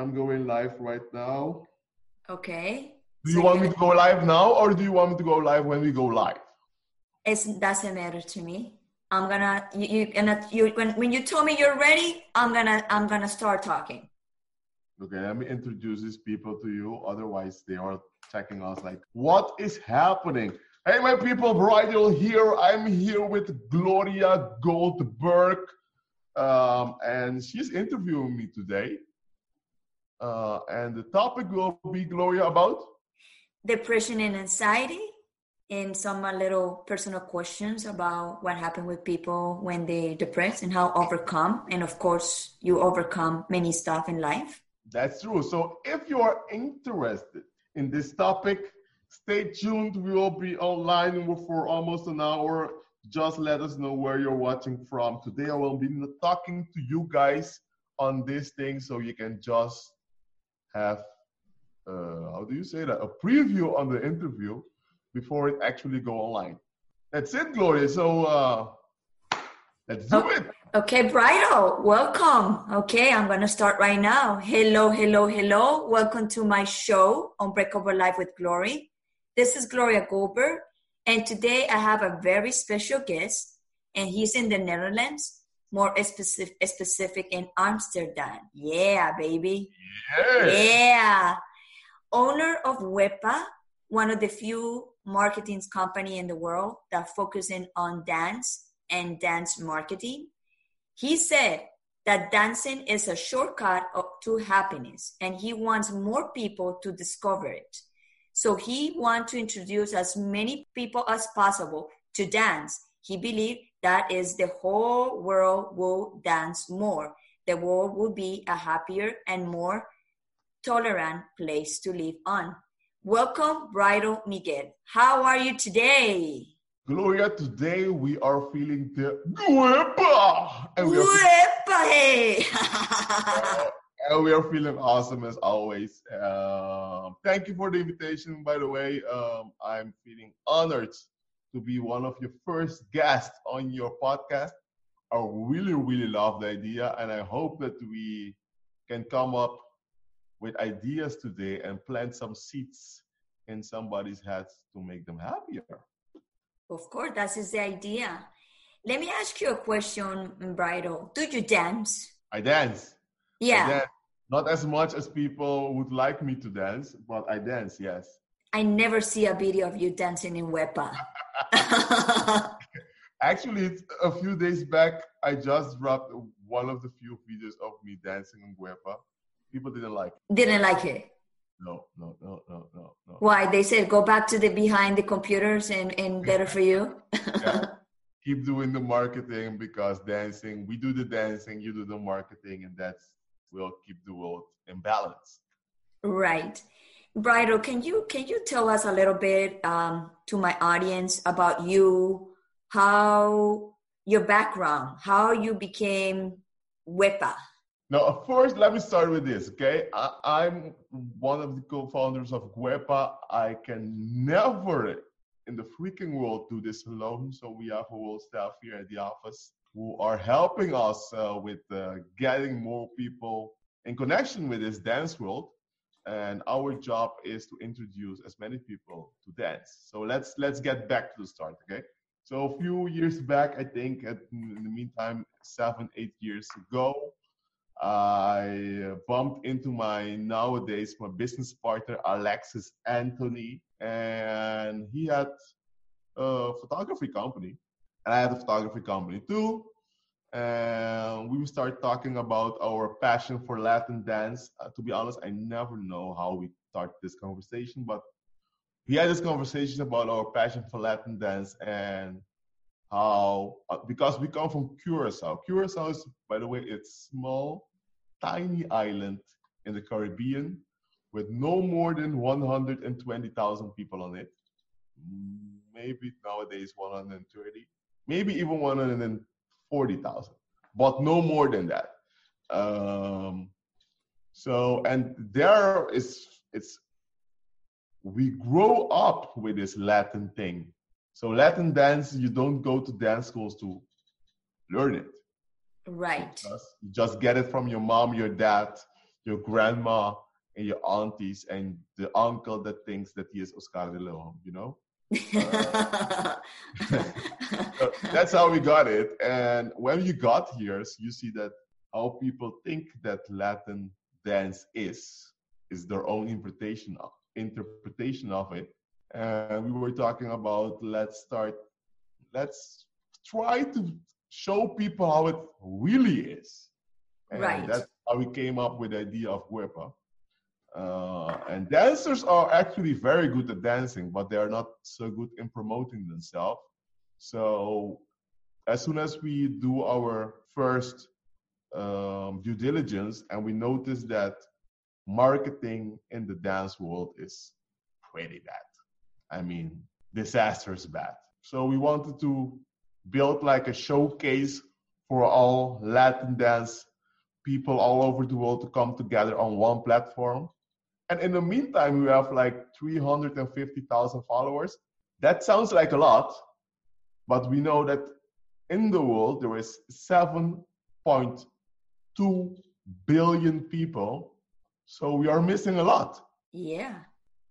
I'm going live right now. Okay. Do you want me to go live now or do you want me to go live when we go live? It doesn't matter to me. I'm gonna you, you gonna you when when you tell me you're ready, I'm gonna I'm gonna start talking. Okay, let me introduce these people to you. Otherwise, they are checking us like, what is happening? Hey, my people, Bridal here. I'm here with Gloria Goldberg, um, and she's interviewing me today. Uh, and the topic will be Gloria about depression and anxiety, and some uh, little personal questions about what happened with people when they depressed and how overcome. And of course, you overcome many stuff in life. That's true. So if you are interested in this topic, stay tuned. We will be online for almost an hour. Just let us know where you're watching from. Today I will be talking to you guys on this thing so you can just have uh, how do you say that a preview on the interview before it actually go online. That's it, Gloria. So uh, let's do okay. it. Okay, Bridal, welcome. Okay, I'm gonna start right now. Hello, hello, hello. Welcome to my show, on Breakover Life with Glory. This is Gloria Goldberg, and today I have a very special guest, and he's in the Netherlands, more specific, specific in Amsterdam. Yeah, baby. Yeah. Yeah. Owner of Guepa, one of the few marketing company in the world that focusing on dance and dance marketing he said that dancing is a shortcut to happiness and he wants more people to discover it. So he wants to introduce as many people as possible to dance. He believed that is the whole world will dance more. The world will be a happier and more tolerant place to live on. Welcome, Bridal Miguel. How are you today? Gloria, today we are feeling the Guepa! And we are, Guepa, hey! and we are feeling awesome as always. Um, thank you for the invitation, by the way. Um, I'm feeling honored to be one of your first guests on your podcast. I really, really love the idea, and I hope that we can come up with ideas today and plant some seeds in somebody's heads to make them happier. Of course, that is the idea. Let me ask you a question, Bridal. Do you dance? I dance. Yeah. I dance. Not as much as people would like me to dance, but I dance, yes. I never see a video of you dancing in Guepa. Actually, a few days back, I just dropped one of the few videos of me dancing in Guepa. People didn't like it. Didn't like it no, no, no, no, no, no. Why? They said go back to the behind the computers and, and better for you. yeah. Keep doing the marketing because dancing, we do the dancing, you do the marketing, and that's will keep the world in balance. Right. Bridal, can you can you tell us a little bit um, to my audience about you, how your background, how you became Guepa? Now, first, let me start with this, okay? I, am one of the co-founders of Guepa. I can never in the freaking world do this alone. So we have a whole staff here at the office who are helping us uh, with uh, getting more people in connection with this dance world. And our job is to introduce as many people to dance. So let's let's get back to the start, okay? So a few years back, I think, at, in the meantime, seven, eight years ago, I bumped into my nowadays my business partner Alexis Anthony, and he had a photography company, and I had a photography company too. And we start talking about our passion for Latin dance. Uh, to be honest, I never know how we start this conversation, but we had this conversation about our passion for Latin dance and how uh, because we come from Curacao. Curacao is, by the way, it's small tiny island in the Caribbean with no more than 120,000 people on it. Maybe nowadays 130, maybe even 140,000, but no more than that. Um, so, and there is, it's, we grow up with this Latin thing. So Latin dance, you don't go to dance schools to learn it Right. Just, just get it from your mom, your dad. your grandma and your aunties and the uncle that thinks that he is Oscar D'León, you know? Uh, so that's how we got it. And when you got here, so you see that how people think that Latin dance is, is their own interpretation of, interpretation of it. And we were talking about let's start, let's try to show people how it really is. And right. that's how we came up with the idea of Guepa. Uh, and dancers are actually very good at dancing, but they are not so good in promoting themselves. So as soon as we do our first um, due diligence and we notice that marketing in the dance world is pretty bad. I mean, disastrous bad. So we wanted to build like a showcase for all Latin dance people all over the world to come together on one platform and in the meantime, we have like 350,000 followers. That sounds like a lot, but we know that in the world there is 7.2 billion people. So we are missing a lot. Yeah.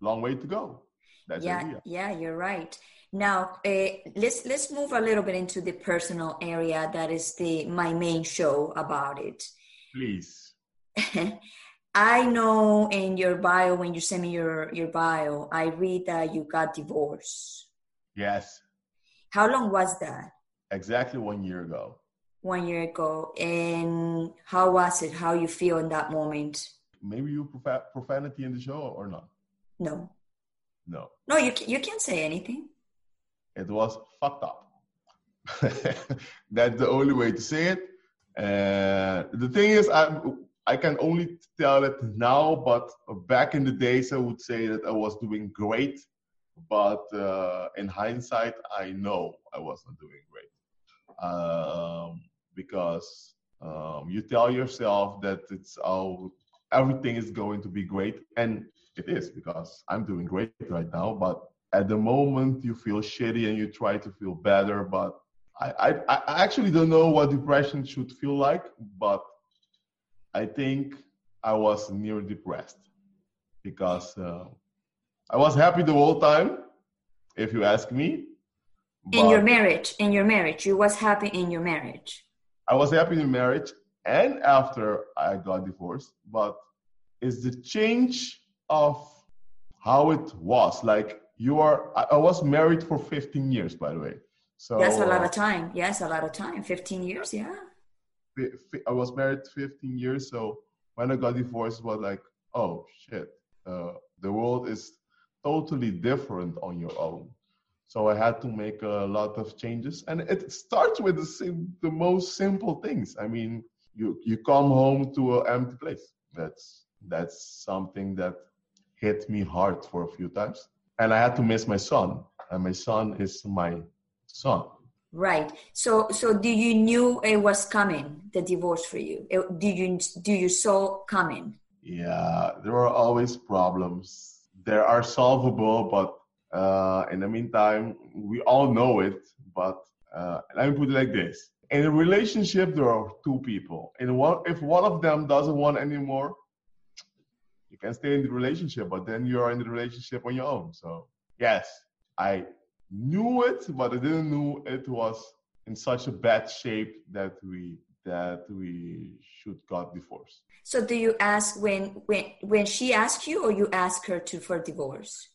Long way to go. That's yeah, yeah, you're right. Now uh, let's let's move a little bit into the personal area. That is the my main show about it. Please. I know in your bio, when you send me your, your bio, I read that you got divorced. Yes. How long was that? Exactly one year ago. One year ago. And how was it? How you feel in that moment? Maybe you prof- profanity in the show or not? No. No. No, you, you can't say anything. It was fucked up. That's the only way to say it. Uh, the thing is, I I can only tell it now, but back in the days, I would say that I was doing great. But uh, in hindsight, I know I wasn't doing great um, because um, you tell yourself that it's all everything is going to be great, and it is because I'm doing great right now. But at the moment, you feel shitty and you try to feel better, but I, I, I actually don't know what depression should feel like, but I think I was near depressed because uh, I was happy the whole time, if you ask me. In your marriage, in your marriage, you was happy in your marriage. I was happy in marriage and after I got divorced, but it's the change of how it was. Like you are, I was married for 15 years, by the way. So that's a lot of time. Yes, a lot of time. 15 years, yeah. I was married 15 years, so when I got divorced, was like, oh shit, uh, the world is totally different on your own. So I had to make a lot of changes, and it starts with the sim- the most simple things. I mean, you you come home to an empty place. That's that's something that hit me hard for a few times, and I had to miss my son, and my son is my son. Right. So, so do you knew it was coming, the divorce for you? do you do you saw coming? Yeah, there are always problems. There are solvable, but uh, in the meantime, we all know it. But uh, let me put it like this: in a relationship, there are two people. And one, if one of them doesn't want anymore, you can stay in the relationship. But then you are in the relationship on your own. So yes, I knew it, but I didn't know it was in such a bad shape that we that we should got divorced. So do you ask when when when she asked you or you ask her to for divorce?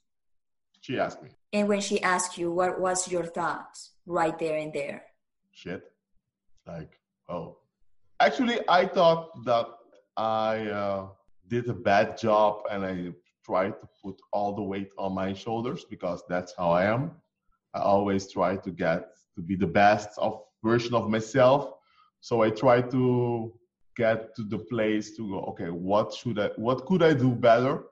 She asked me. And when she asked you, what was your thoughts right there and there? Shit. Like, oh. Actually, I thought that I uh, did a bad job and I tried to put all the weight on my shoulders because that's how I am. I always try to get to be the best of version of myself. So I try to get to the place to go, okay, what should I, what could I do better?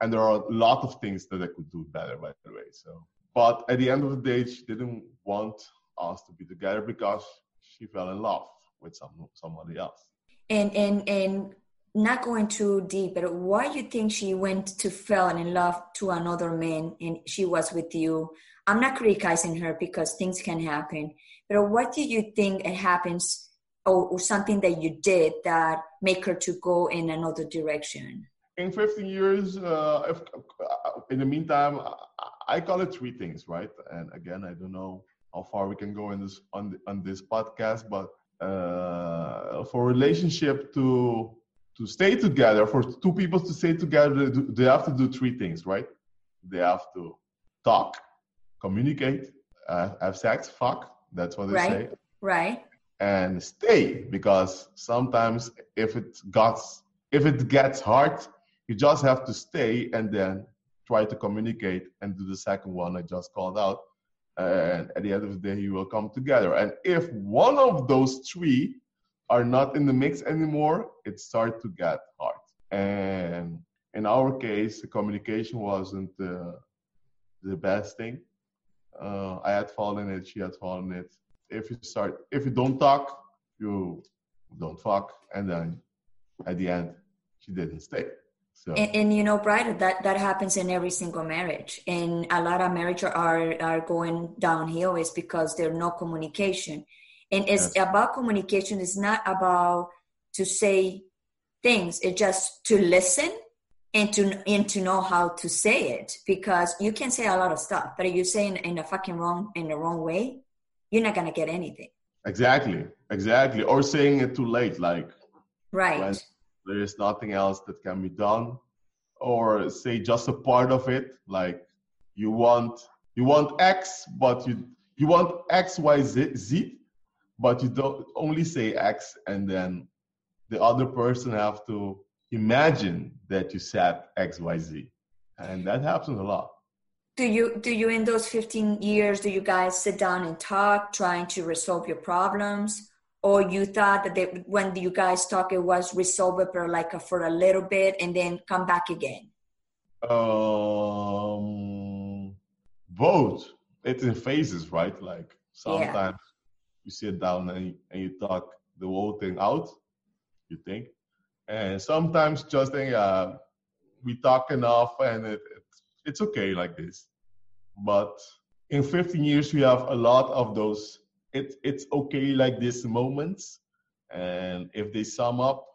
And there are a lot of things that I could do better, by the way. So, but at the end of the day, she didn't want us to be together because she fell in love with some somebody else. And and and not going too deep, but why you think she went to fell in love to another man and she was with you? I'm not criticizing her because things can happen, but what do you think it happens or, or something that you did that make her to go in another direction? In 15 years, uh, uh, in the meantime, I call it three things, right? And again, I don't know how far we can go in this on on this podcast, but uh, for relationship to to stay together, for two people to stay together, they have to do three things, right? They have to talk, communicate, uh, have sex, fuck. That's what they right. say. Right. And stay because sometimes if it gets if it gets hard, you just have to stay and then try to communicate and do the second one I just called out. And at the end of the day, you will come together. And if one of those three are not in the mix anymore, it starts to get hard. And in our case, the communication wasn't the, the best thing. Uh, I had fallen it, she had fallen it. If you start, if you don't talk, you don't fuck, and then at the end, she didn't stay. So. And, and, you know, Brian, that that happens in every single marriage, and a lot of marriages are are going downhill is because there's no communication, and it's yes. about communication. It's not about to say things. It's just to listen and to and to know how to say it because you can say a lot of stuff, but if you say in, in a fucking wrong in the wrong way, you're not gonna get anything. Exactly, exactly, or saying it too late, like right there is nothing else that can be done or say just a part of it like you want you want x but you you want x y z, z but you don't only say x and then the other person have to imagine that you said x y z and that happens a lot. Do you do you in those 15 years do you guys sit down and talk trying to resolve your problems? Or you thought that they, when you guys talk it was resolved for like a, for a little bit and then come back again? Um both. It's in phases right? Like sometimes yeah. you sit down and you, and you talk the whole thing out you think and sometimes just think uh, we talk enough and it, it, it's okay like this. But in 15 years we have a lot of those it, it's okay like this moments. And if they sum up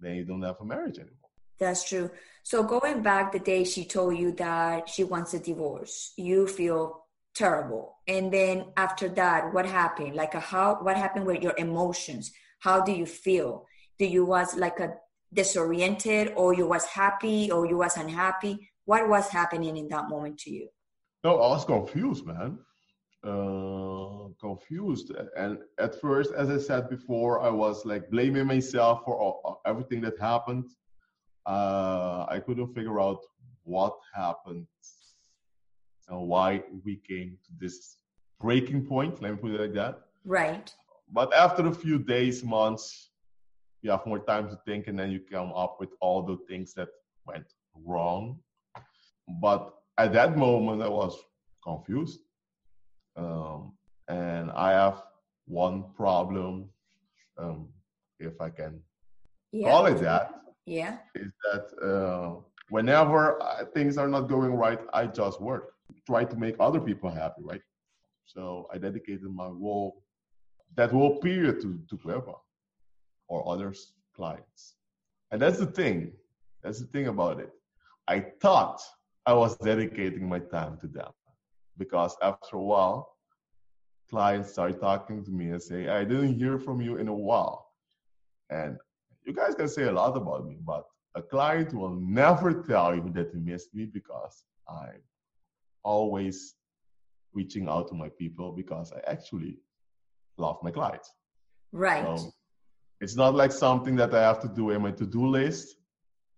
then you don't have a marriage anymore. That's true. So going back the day she told you that she wants a divorce you feel terrible. And then after that what happened? Like a, how what happened with your emotions? How do you feel do you was like a disoriented or you was happy or you was unhappy what was happening in that moment to you no i was confused man uh, confused. And at first, as I said before, I was like blaming myself for all, everything that happened. Uh, I couldn't figure out what happened and why we came to this breaking point. Let me put it like that. Right. But after a few days, months, you have more time to think, and then you come up with all the things that went wrong. But at that moment, I was confused um, and I have one problem, um, if I can yeah. call it that. Yeah. Is that uh, whenever I, things are not going right, I just work, try to make other people happy, right? So I dedicated my whole that whole period to to whoever or other clients, and that's the thing. That's the thing about it. I thought I was dedicating my time to them because after a while, clients start talking to me and say, I didn't hear from you in a while. And you guys can say a lot about me, but a client will never tell you that he missed me because I'm always reaching out to my people because I actually love my clients. Right. So it's not like something that I have to do in my to-do list.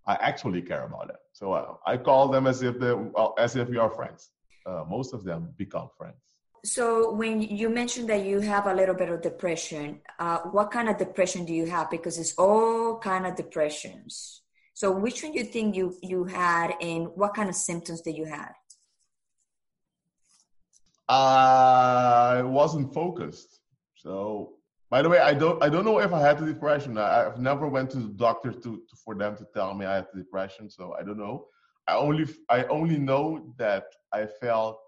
I actually care about it. So uh, I call them as if they well, as if we are friends uh, most of them become friends. So when you mentioned that you have a little bit of depression, uh, what kind of depression do you have? Because it's all kind of depressions. So which one do you think you you had, and what kind of symptoms did you have? I wasn't focused. So by the way, I don't I don't know if I had the depression. I, have never went to the doctor to, to for them to tell me I had the depression. So I don't know. I only I only know that I felt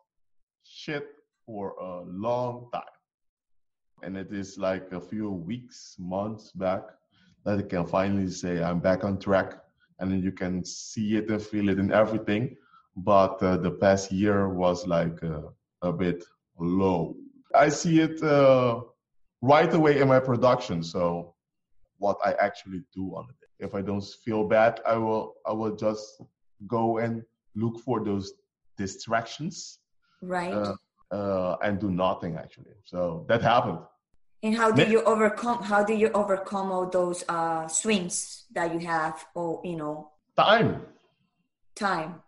shit for a long time. And it is like a few weeks, months back that I can finally say I'm back on track. And you can see it and feel it in everything. But uh, the past year was like uh, a bit low. I see it uh, right away in my production. So what I actually do on it. If I don't feel bad, I will I will just go and look for those distractions. Right. Uh, uh, and do nothing actually. So that happened. And how do you overcome? How do you overcome all those uh, swings that you have? Or you know, time. Time.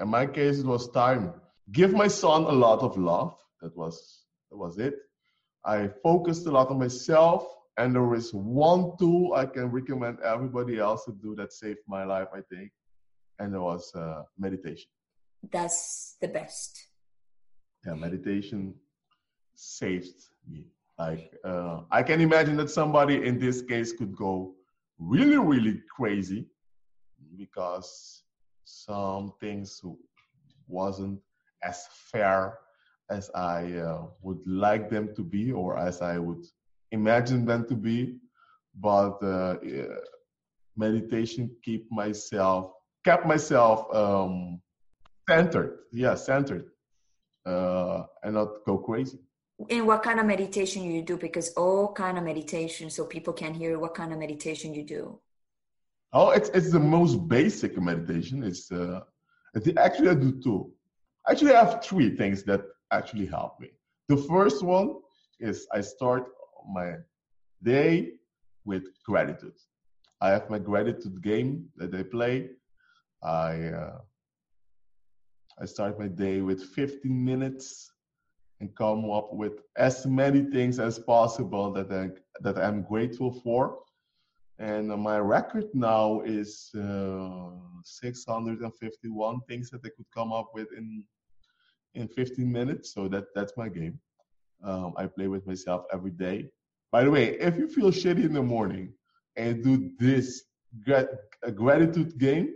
In my case, it was time. Give my son a lot of love. That was that was it. I focused a lot on myself, and there is one tool I can recommend everybody else to do that saved my life. I think, and it was uh, meditation. That's the best. Yeah, meditation saved me like uh, I can imagine that somebody in this case could go really, really crazy because some things wasn't as fair as I uh, would like them to be or as I would imagine them to be. But uh, meditation keep myself kept myself um, centered, yeah, centered, uh, and not go crazy. And what kind of meditation you do? Because all kind of meditation so people can hear what kind of meditation you do. Oh it's it's the most basic meditation. It's uh actually i do two. Actually i have three things that actually help me. The first one is i start my day with gratitude. I have my gratitude game that i play. I uh, i start my day with 15 minutes and come up with as many things as possible that I, that I'm grateful for. And my record now is uh, 651 things that I could come up with in in 15 minutes. So that that's my game. Um, I play with myself every day. By the way, if you feel shitty in the morning and do this grat- gratitude game,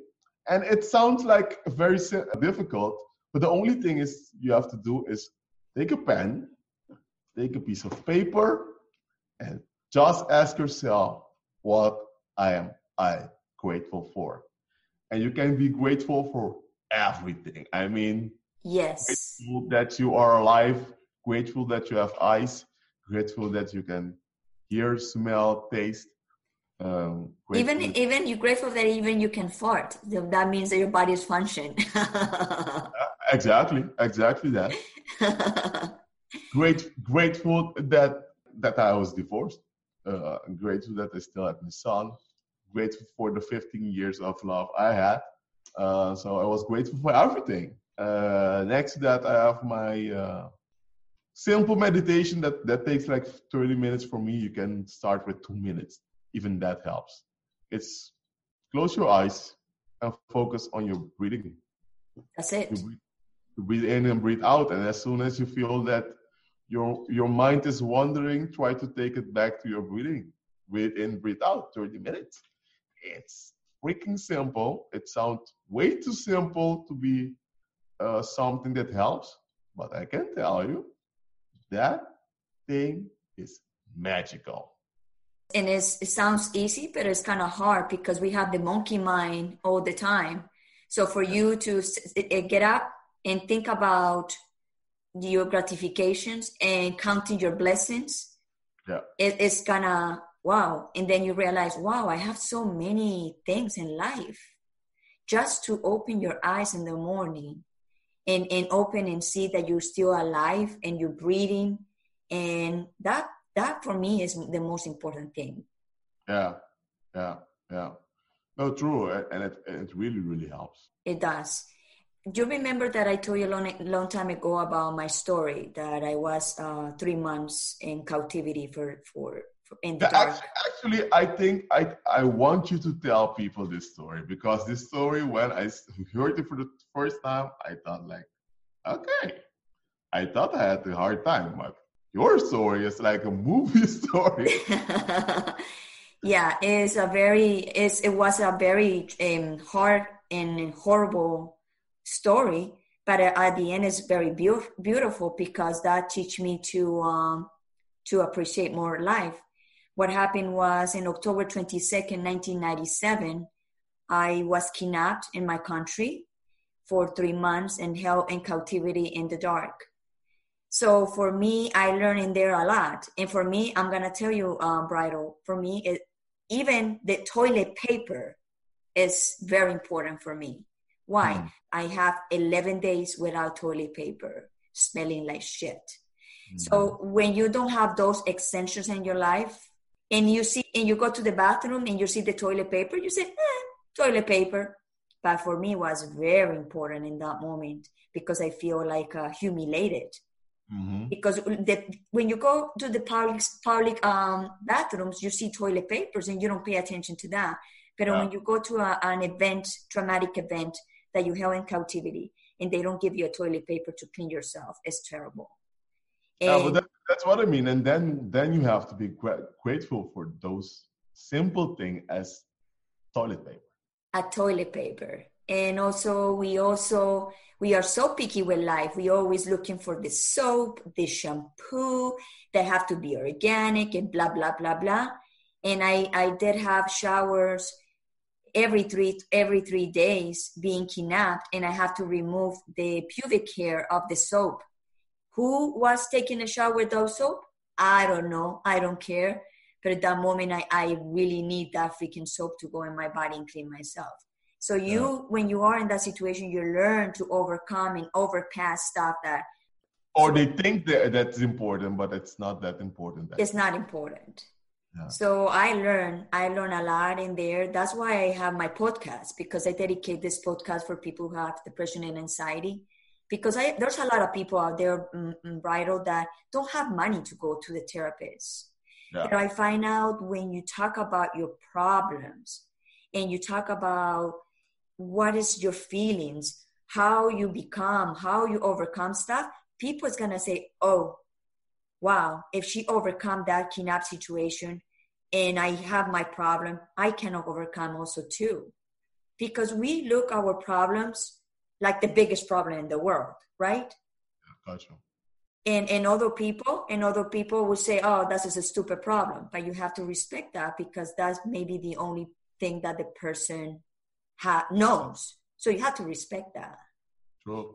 and it sounds like very difficult, but the only thing is you have to do is Take a pen, take a piece of paper, and just ask yourself what I am I grateful for. And you can be grateful for everything. I mean, yes, grateful that you are alive, grateful that you have eyes, grateful that you can hear, smell, taste. Um, even even you're grateful that even you can fart. That means that your body is functioning. exactly, exactly that. Great, grateful that that I was divorced. Uh, grateful that I still had my son. Grateful for the 15 years of love I had. Uh, so I was grateful for everything. Uh, next to that, I have my uh, simple meditation that that takes like 30 minutes for me. You can start with two minutes. Even that helps. It's close your eyes and focus on your breathing. That's it. You breathe, breathe in and breathe out. And as soon as you feel that your your mind is wandering, try to take it back to your breathing. Breathe in, breathe out, 30 minutes. It's freaking simple. It sounds way too simple to be uh, something that helps, but I can tell you that thing is magical. And it sounds easy, but it's kind of hard because we have the monkey mind all the time. So for you to get up and think about your gratifications and counting your blessings yeah it, it's gonna wow and then you realize wow i have so many things in life just to open your eyes in the morning and, and open and see that you're still alive and you're breathing. And that that for me is the most important thing. Yeah yeah yeah. No true and it, it really really helps. It does. Do you remember that I told you a long, long time ago about my story that I was uh, three months in captivity for for, for in the dark. Actually, actually, I think I I want you to tell people this story because this story when I heard it for the first time, I thought like, okay, I thought I had a hard time, but your story is like a movie story. yeah, it's a very it's it was a very um, hard and horrible story but at the end it's very be- beautiful because that teach me to um, to appreciate more life. What happened was in October 22nd, 1997, I was kidnapped in my country for three months and held in captivity in the dark. So for me, I learned in there a lot. And for me, I'm gonna tell you, uh, Bridal. For me, it, even the toilet paper is very important for me. Why? Mm. I have 11 days without toilet paper, smelling like shit. Mm. So when you don't have those extensions in your life, and you see, and you go to the bathroom and you see the toilet paper, you say, eh, toilet paper. But for me, it was very important in that moment because I feel like uh, humiliated. Mm-hmm. Because the, when you go to the public public um, bathrooms, you see toilet papers and you don't pay attention to that. But yeah. when you go to a, an event, traumatic event that you held in captivity, and they don't give you a toilet paper to clean yourself, it's terrible. And, yeah, but that, that's what I mean. And then then you have to be grateful for those simple thing as toilet paper. A toilet paper, and also we also we are so picky with life. We always looking for the soap, the shampoo. They have to be organic and blah blah blah blah. And I I did have showers every three every three days being kidnapped, and I have to remove the pubic hair of the soap. Who was taking a shower without soap? I don't know. I don't care. But at that moment, I, I really need that freaking soap to go in my body and clean myself. So you, yeah. when you are in that situation, you learn to overcome and overpass stuff that. Or they think that that's important, but it's not that important. It's not important. Yeah. So I learn, I learn a lot in there. That's why I have my podcast because I dedicate this podcast for people who have depression and anxiety. Because I, there's a lot of people out there, mm, mm, bridal, that don't have money to go to the therapist. Yeah. You know, I find out when you talk about your problems and you talk about what is your feelings how you become how you overcome stuff people is gonna say oh wow if she overcome that kidnap situation and i have my problem i cannot overcome also too because we look our problems like the biggest problem in the world right gotcha and and other people and other people will say oh that's just a stupid problem but you have to respect that because that's maybe the only thing that the person ha- knows. So you have to respect that.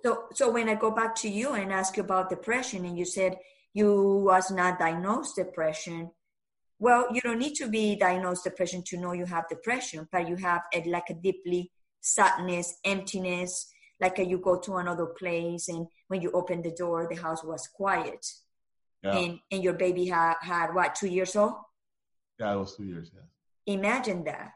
So, so when I go back to you and ask you about depression, and you said you was not diagnosed depression, well, you don't need to be diagnosed depression to know you have depression, but you have a, like a deeply sadness, emptiness, like a, you go to another place and when you open the door, the house was quiet. Yeah. And, and your baby had, had what, two years old? Yeah, it was two years, yeah. Imagine that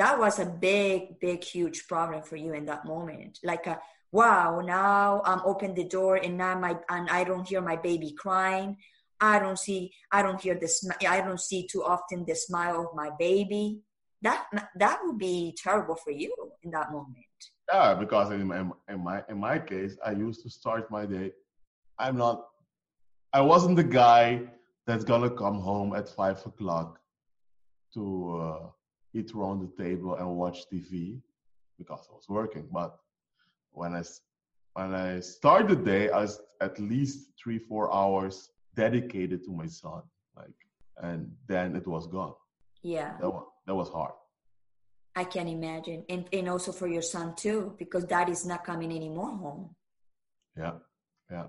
that was a big, big, huge problem for you in that moment. Like, a, wow, now I'm open the door and now my and I don't hear my baby crying. I don't see, I don't hear this, I don't see too often the smile of my baby. That that would be terrible for you in that moment. Yeah, because in my, in my in my case, I used to start my day. I'm not. I wasn't the guy that's gonna come home at five o'clock to uh, eat around the table and watch TV because I was working. But when I when I start the day, I was at least three four hours dedicated to my son, like, and then it was gone. Yeah, that was that was hard. I can imagine, and and also for your son too, because dad is not coming anymore home. Yeah, yeah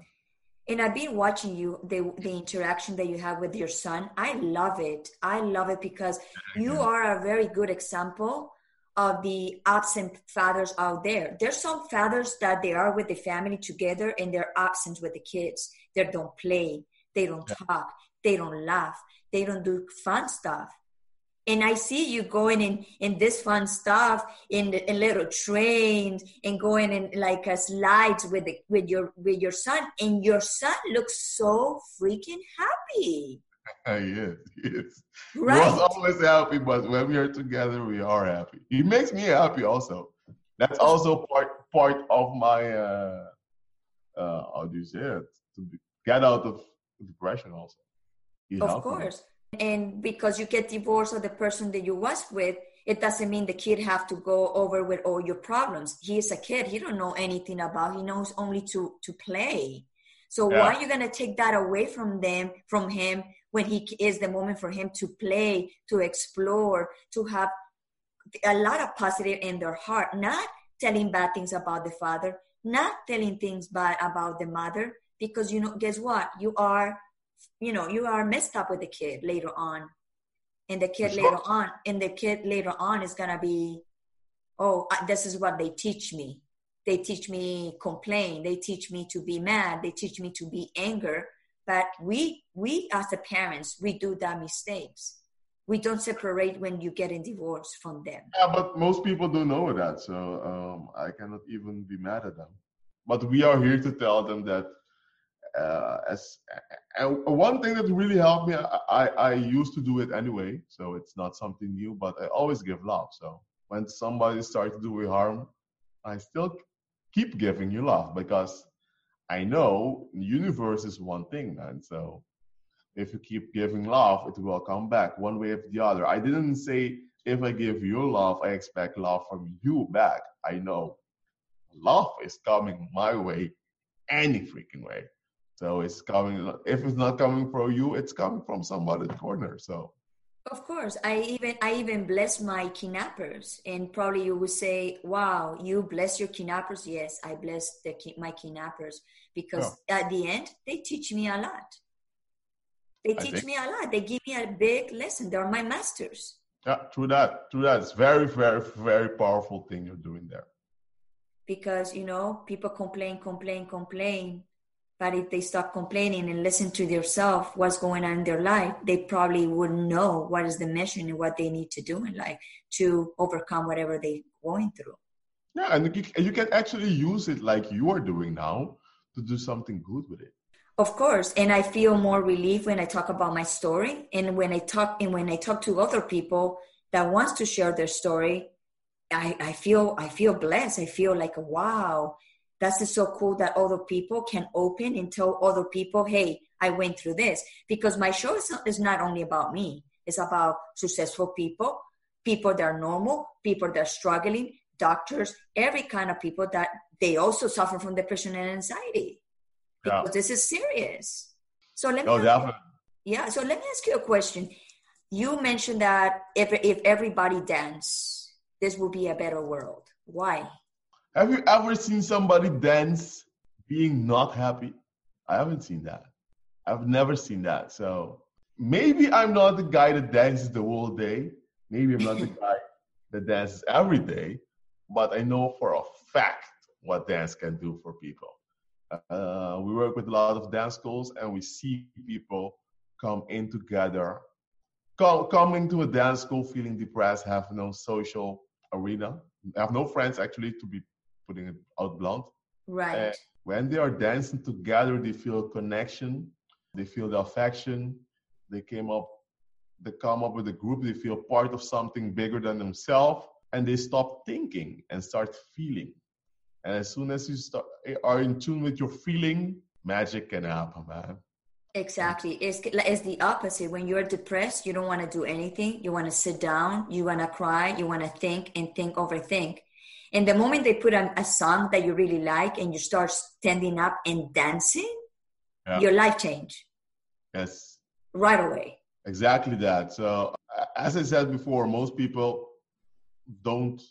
and I've been watching you the the interaction that you have with your son. I love it. I love it because you are a very good example of the absent fathers out there. There's some fathers that they are with the family together and they're absent with the kids. They don't play, they don't yeah. talk, they don't laugh, they don't do fun stuff and I see you going in in this fun stuff in, in little trains and going in like a slides with the, with your with your son, and your son looks so freaking happy. he is. Right. Always happy, but when we are together, we are happy. He makes me happy also. That's also part part of my uh, uh how do you say it to get out of depression also. He of course. Me and because you get divorced of the person that you was with it doesn't mean the kid have to go over with all your problems he is a kid he don't know anything about he knows only to to play so yeah. why are you going to take that away from them from him when he is the moment for him to play, to explore, to have a lot of positive in their heart, not telling bad things about the father, not telling things bad about the mother, because you know, guess what? You are, you know, you are messed up with the kid later on. And the kid later on, and the kid later on is gonna be, oh, this is what they teach me. They teach me complain. They teach me to be mad. They teach me to be anger. But we, we as the parents, we do that mistakes we don't separate when you get in divorce from them. Yeah, but most people don't know that, so um, I cannot even be mad at them. But we are here to tell them that. Uh, as and one thing that really helped me, I, I used to do it anyway, so it's not something new. But I always give love. So when somebody starts to do harm, I still keep giving you love because I know universe is one thing, man. So if you keep giving love, it will come back one way or the other. I didn't say if I give you love, I expect love from you back. I know love is coming my way any freaking way. So it's coming. If it's not coming from you, it's coming from somebody corner. So. Of course, I even I even bless my kidnappers, and probably you would say, "Wow, you bless your kidnappers." Yes, I bless the my kidnappers because yeah. at the end they teach me a lot. They teach me a lot. They give me a big lesson. They're my masters. Yeah, true that. True that. It's very, very, very powerful thing you're doing there. Because you know, people complain, complain, complain. But if they stop complaining and listen to themselves, what's going on in their life, they probably wouldn't know what is the mission and what they need to do in life to overcome whatever they're going through. Yeah, and you, you can actually use it like you are doing now to do something good with it. Of course, and I feel more relief when I talk about my story, and when I talk and when I talk to other people that wants to share their story, I, I feel I feel blessed. I feel like wow, that's just so cool that other people can open and tell other people, hey, I went through this. Because my show is not, is only about me; it's about successful people, people that are normal, people that are struggling, doctors, every kind of people that they also suffer from depression and anxiety because yeah. this is serious. So let me. Oh, yeah. So let me ask you a question. You mentioned that if if everybody dance, this will be a better world. Why? Have you ever seen somebody dance being not happy? I haven't seen that. I've never seen that. So maybe I'm not the guy that dances the whole day. Maybe I'm not the guy that dances every day, but I know for a fact what dance can do for people. Uh, we work with a lot of dance schools and we see people come in together, come, come into a dance school feeling depressed, have no social arena, have no friends actually, to be putting it out blunt. Right. And when they are dancing together, they feel connection, they feel the affection, they came up, they come up with a group, they feel part of something bigger than themselves, and they stop thinking and start feeling. And as soon as you start are in tune with your feeling, magic can happen, man. Exactly. It's, it's the opposite. When you're depressed, you don't want to do anything. You want to sit down. You want to cry. You want to think and think, overthink. And the moment they put on a song that you really like and you start standing up and dancing, yeah. your life change. Yes. Right away. Exactly that. So, as I said before, most people don't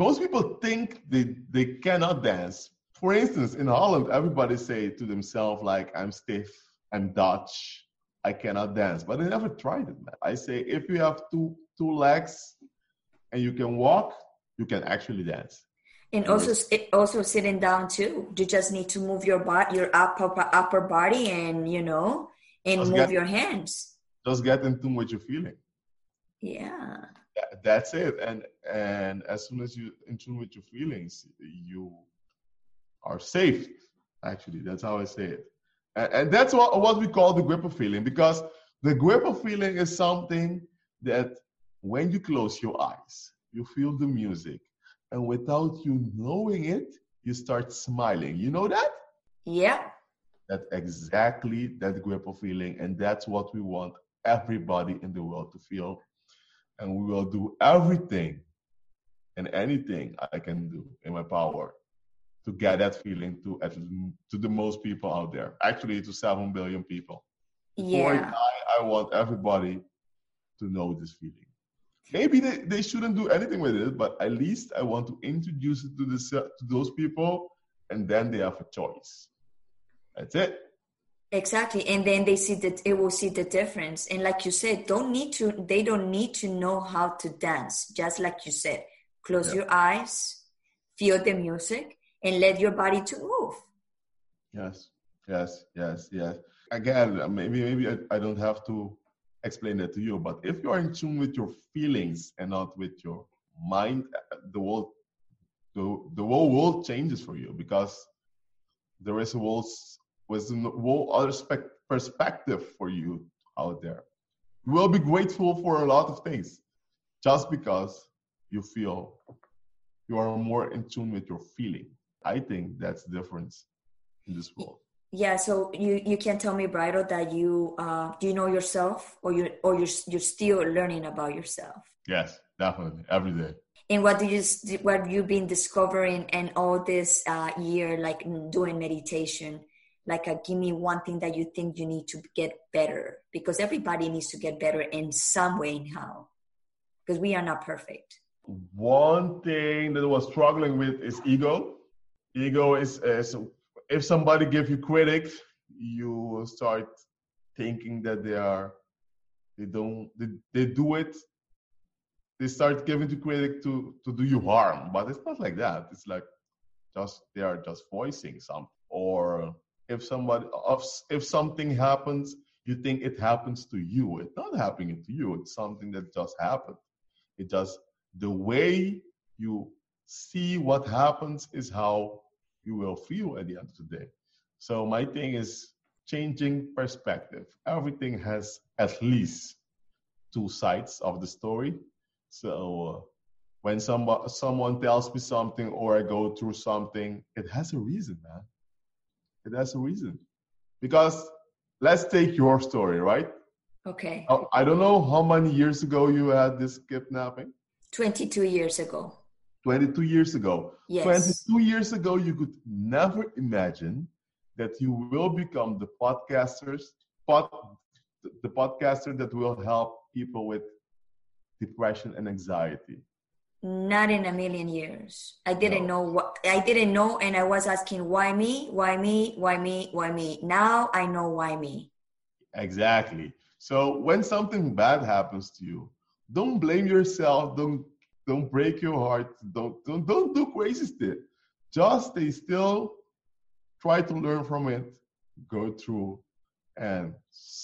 most people think they, they cannot dance. For instance, in Holland, everybody say to themselves like, I'm stiff, I'm Dutch, I cannot dance. But I never tried it, man. I say, if you have two, two legs and you can walk, you can actually dance. And also, also sitting down too. You just need to move your body, your upper upper body, and you know, and just move get, your hands. Just get in tune with your feeling. Yeah that's it and and as soon as you in tune with your feelings you are safe actually that's how i say it and, and that's what, what we call the Guepa feeling because the Guepa feeling is something that when you close your eyes you feel the music. And without you knowing it you start smiling. You know that? Yeah. That's exactly that Guepa feeling. And that's what we want everybody in the world to feel. And we will do everything and anything I can do in my power to get that feeling to at, to the most people out there. Actually, to seven billion people. Before I die, I want everybody to know this feeling. Maybe they, they shouldn't do anything with it, but at least I want to introduce it to, the, to those people, and then they have a choice. That's it. Exactly. And then they see that it will see the difference. And like you said, don't need to they don't need to know how to dance. Just like you said. Close Yeah. your eyes, feel the music, and let your body to move. Yes, yes, yes, yes. Again, maybe maybe I, I don't have to explain that to you, but if you are in tune with your feelings and not with your mind, the whole the, the whole world changes for you because there is a whole was a whole other spec- perspective for you out there. You will be grateful for a lot of things just because you feel you are more in tune with your feeling. I think that's the difference in this world. Yeah, so you you can tell me, Brido, that you uh do you know yourself or you or you're you're still learning about yourself. Yes, definitely. Every day. And what do you what you've been discovering and all this uh, year, like doing meditation? Like, uh, give me one thing that you think you need to get better, because everybody needs to get better in some way and how, because we are not perfect. One thing that I was struggling with is ego. Ego is, is if somebody gives you critic, you start thinking that they are they don't they, they do it. They start giving to critic to to do you harm but it's not like that. It's like just they are just voicing something or if somebody if something happens you think it happens to you. It's not happening to you. It's something that just happened. It just the way you see what happens is how you will feel at the end of the day so my thing is changing perspective everything has at least two sides of the story so uh, when somebody, someone tells me something or I go through something, it has a reason, man. It has a reason. Because let's take your story, right? Okay, Oh, I don't know how many years ago you had this kidnapping. 22 years ago. 22 years ago. Yes. 22 years ago, you could never imagine that you will become the podcasters, pod, the podcaster that will help people with depression and anxiety. Not in a million years. I didn't No. know what I didn't know, and I was asking why me, why me, why me, why me. Now I know why me. Exactly. So when something bad happens to you, don't blame yourself. Don't don't break your heart. Don't don't don't do crazy stuff. Just stay still. Try to learn from it. Go through, and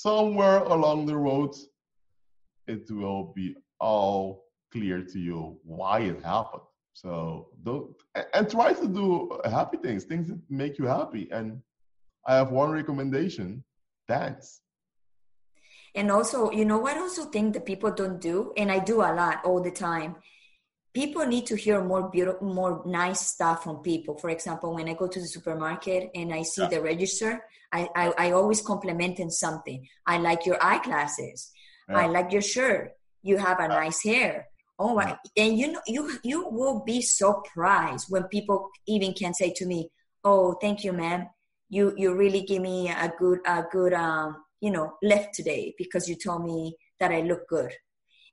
somewhere along the road, it will be all clear to you why it happened. So don't and try to do happy things, things that make you happy. And I have one recommendation: dance. And also, you know what I also think that people don't do, and I do a lot all the time. People need to hear more beautiful, more nice stuff from people. For example, when I go to the supermarket and I see Yeah. the register, I, I, I always compliment in something. I like your eyeglasses. I like your shirt. You have a nice hair. Oh my! And you know, you you will be surprised when people even can say to me, "Oh, thank you, ma'am. You you really give me a good a good um you know left today because you told me that I look good."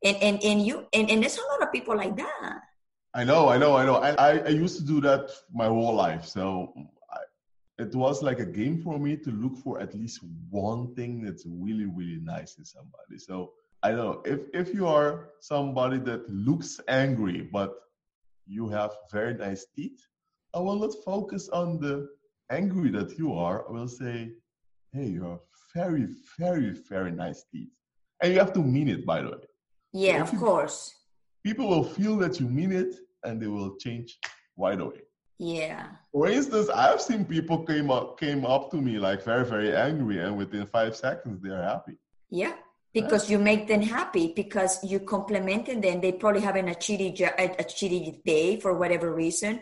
And and and you and, and there's a lot of people like that. I know, I know, I know. I, I used to do that my whole life. So I, it was like a game for me to look for at least one thing that's really, really nice in somebody. So I don't know if, if you are somebody that looks angry, but you have very nice teeth, uh, I will not focus on the angry that you are. I will say, hey, you have very, very, very nice teeth. And you have to mean it, by the way. Yeah, of course. People will feel that you mean it and they will change right away. Yeah. For instance, I've seen people came up came up to me like very very angry, and within five seconds they are happy. Yeah, because you make them happy because you complimented them. They probably having a shitty a, a shitty day for whatever reason,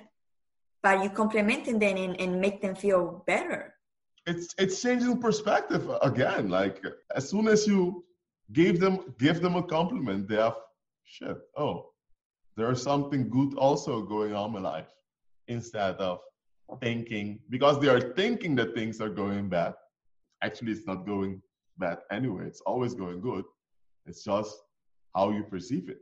but you complimented them and, and make them feel better. It's it's changing perspective again. Like as soon as you give them give them a compliment, they have shit. Oh, there's something good also going on in life instead of thinking because they are thinking that things are going bad. Actually, it's not going bad anyway. It's always going good. It's just how you perceive it.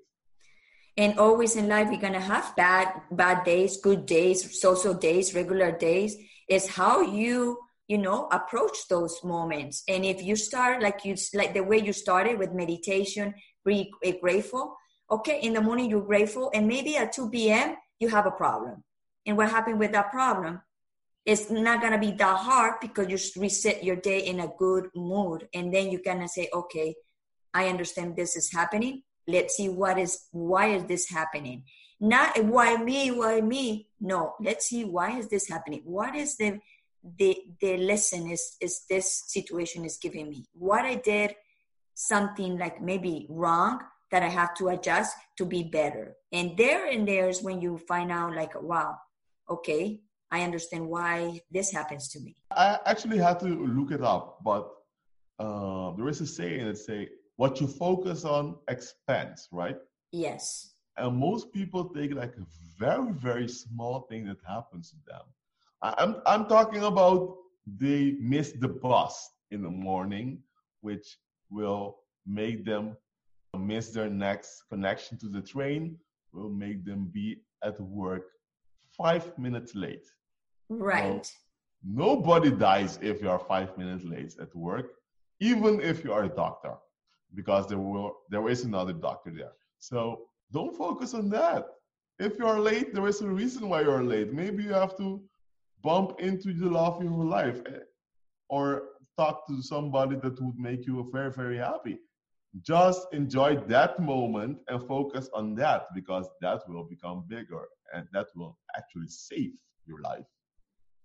And always in life, we're gonna have bad bad days, good days, social days, regular days. It's how you you know approach those moments. And if you start like you like the way you started with meditation, be eh, grateful. Okay, in the morning you're grateful, and maybe at 2 p.m. you have a problem. And what happened with that problem? It's not gonna be that hard because you reset your day in a good mood, and then you're gonna say, okay, I understand this is happening let's see what is why is this happening not why me why me no let's see why is this happening what is the the the lesson is is this situation is giving me what i did something like maybe wrong that i have to adjust to be better and there and there's when you find out like wow okay i understand why this happens to me i actually had to look it up but uh, there is a saying that say what you focus on expands, right? Yes. And most people take like a very, very small thing that happens to them. I'm, I'm talking about they miss the bus in the morning, which will make them miss their next connection to the train, will make them be at work five minutes late. Right. nobody dies if you are five minutes late at work, even if you are a doctor because there will there is another doctor there. So don't focus on that. If you are late, there is a reason why you are late. Maybe you have to bump into the love of your life eh, or talk to somebody that would make you very, very happy. Just enjoy that moment and focus on that because that will become bigger and that will actually save your life.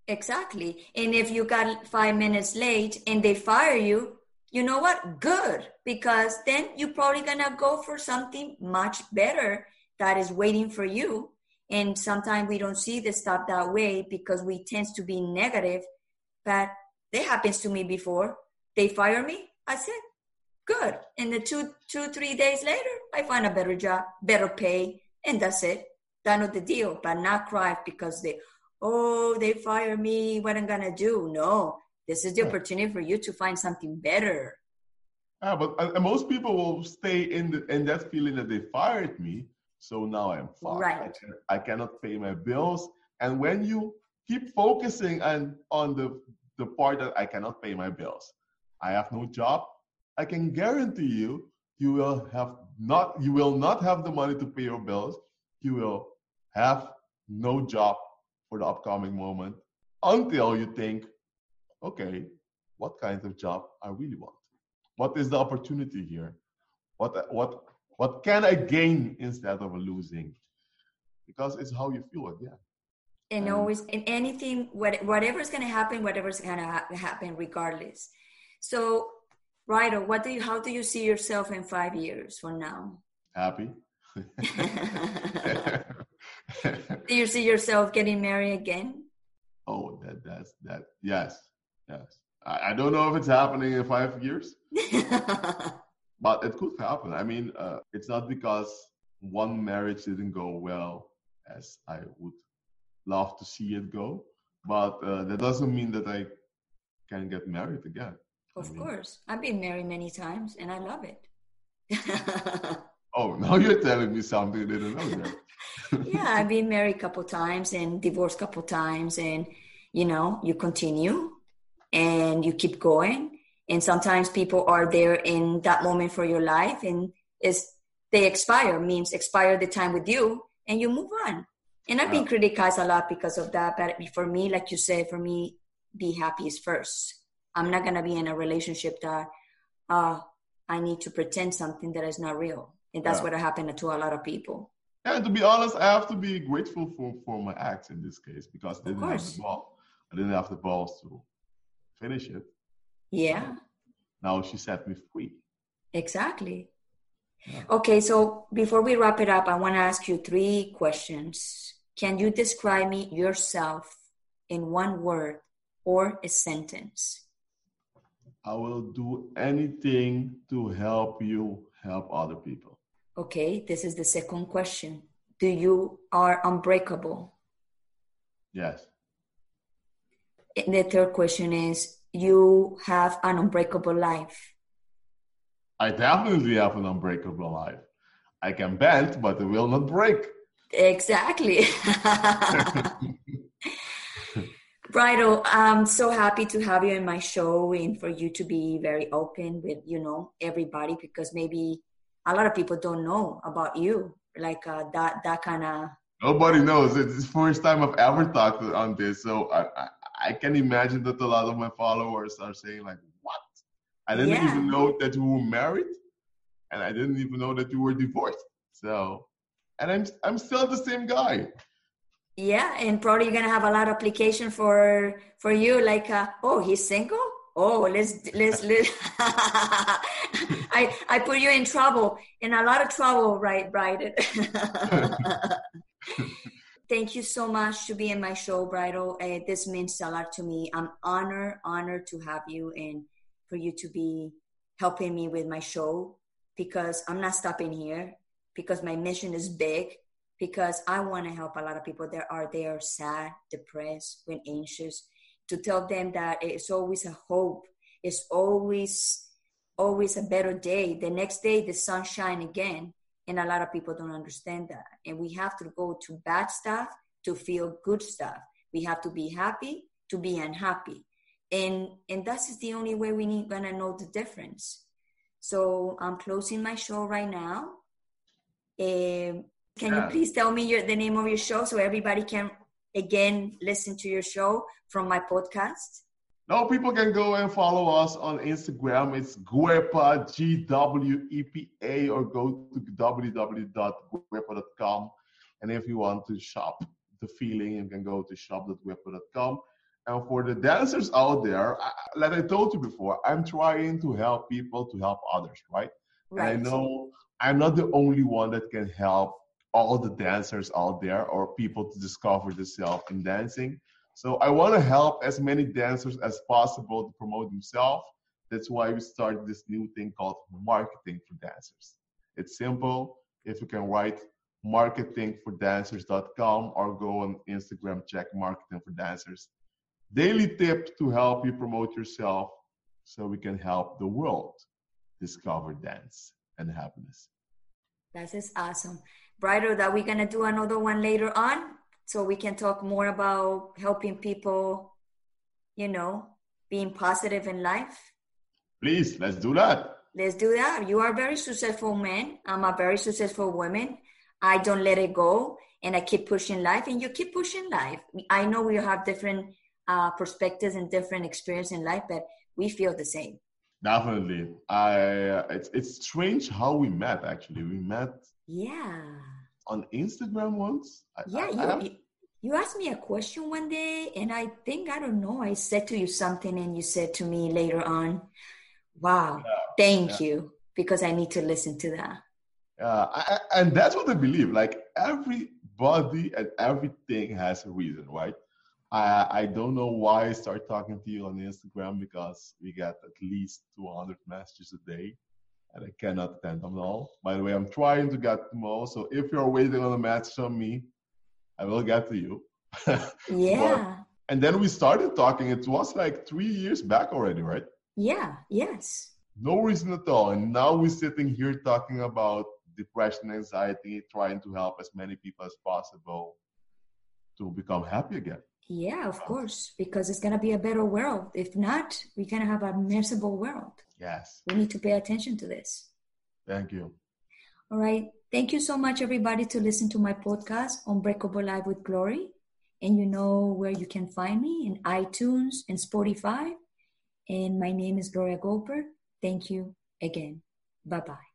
Exactly. And if you got five minutes late and they fire you, you know what? Good, because then you're probably gonna go for something much better that is waiting for you. And sometimes we don't see the stuff that way because we tend to be negative. But that happens to me before. They fire me. I said, good. And the two, two, three days later, I find a better job, better pay, and that's it. That's not the deal. But not cry because they, oh, they fire me. What I'm gonna do? No, this is the opportunity for you to find something better. Yeah, but uh, most people will stay in the in that feeling that they fired me, so now I'm fired. Right. I, I cannot pay my bills. And when you keep focusing on on the the part that I cannot pay my bills, I have no job. I can guarantee you, you will have not you will not have the money to pay your bills. You will have no job for the upcoming moment until you think okay, what kind of job I really want? What is the opportunity here? What what what can I gain instead of losing? Because it's how you feel again. And, and always and anything, what, whatever's going to happen, whatever's going to ha- happen, regardless. So, Ryder, what do you? How do you see yourself in five years from now? Happy. do you see yourself getting married again? Oh, that that's that. Yes, Yes. I, I don't know if it's happening in five years, but it could happen. I mean, uh, it's not because one marriage didn't go well as I would love to see it go, but uh, that doesn't mean that I can get married again. Of I mean, course. I've been married many times and I love it. oh, now you're telling me something I didn't know yeah, I've been married a couple times and divorced a couple times and you know, you continue and you keep going. And sometimes people are there in that moment for your life and is they expire means expire the time with you and you move on. And I've been criticized a lot because of that. But for me, like you said, for me, be happy is first. I'm not gonna be in a relationship that uh, I need to pretend something that is not real. And that's yeah. what happened to a lot of people. Yeah, and to be honest, I have to be grateful for, for my acts in this case because I didn't have the ball. I didn't have the balls to finish it. Yeah. Now she set me free. Exactly. Yeah. Okay, so before we wrap it up, I want to ask you three questions. Can you describe me yourself in one word or a sentence? I will do anything to help you help other people. Okay, this is the second question. Do you are unbreakable? Yes And the third question is you have an unbreakable life I definitely have an unbreakable life. I can bend, but it will not break. Exactly. Bridal, I'm so happy to have you in my show and for you to be very open with, you know, everybody because maybe a lot of people don't know about you, like uh, that that kind of. Nobody knows. It's the first time I've ever talked on this, so I, I, can imagine that a lot of my followers are saying like, "What? I didn't yeah. even know that you were married, and I didn't even know that you were divorced." So, and I'm I'm still the same guy yeah and probably you're gonna have a lot of application for for you like uh, oh he's single oh let's let's let's i i put you in trouble in a lot of trouble right right thank you so much to be in my show bridal uh, this means a lot to me i'm honored honored to have you and for you to be helping me with my show because i'm not stopping here because my mission is big because I want to help a lot of people that are there sad, depressed, when anxious, to tell them that it's always a hope. It's always, always a better day. The next day, the sun shine again. And a lot of people don't understand that. And we have to go to bad stuff to feel good stuff. We have to be happy to be unhappy. And, and that's the only way we need gonna know the difference. So I'm closing my show right now. Um, can yeah. you please tell me your, the name of your show so everybody can again listen to your show from my podcast? No, people can go and follow us on Instagram. It's Guepa, G W E P A, or go to www.guepa.com. And if you want to shop the feeling, you can go to shop.guepa.com. And for the dancers out there, I, like I told you before, I'm trying to help people to help others, right? right. And I know I'm not the only one that can help all the dancers out there or people to discover themselves in dancing. So I want to help as many dancers as possible to promote themselves. That's why we started this new thing called marketing for dancers. It's simple. If you can write marketingfordancers.com or go on Instagram, check marketing for dancers. Daily tip to help you promote yourself so we can help the world discover dance and happiness. That is awesome. Bridal, that we're gonna do another one later on, so we can talk more about helping people, you know, being positive in life. Please, let's do that. Let's do that. You are a very successful man. I'm a very successful woman. I don't let it go, and I keep pushing life, and you keep pushing life. I know we have different uh, perspectives and different experience in life, but we feel the same. Definitely. I. Uh, it's it's strange how we met. Actually, we met yeah. On Instagram once? yeah, I, you, you asked me a question one day, and I think, I don't know, I said to you something, and you said to me later on, wow, yeah, thank yeah. you, because I need to listen to that. Yeah, I, and that's what I believe. Like everybody and everything has a reason, right? I I don't know why I start talking to you on Instagram because we get at least 200 messages a day and I cannot attend them all. By the way, I'm trying to get them all. So if you're waiting on a match from me, I will get to you. yeah. But, and then we started talking. It was like three years back already, right? Yeah. Yes. No reason at all. And now we're sitting here talking about depression, anxiety, trying to help as many people as possible to become happy again. Yeah, of course, because it's going to be a better world. If not, we're going to have a miserable world. Yes. We need to pay attention to this. Thank you. All right. Thank you so much, everybody, to listen to my podcast, Unbreakable Life with Glory. And you know where you can find me in iTunes and Spotify. And my name is Gloria Goldberg. Thank you again. Bye bye.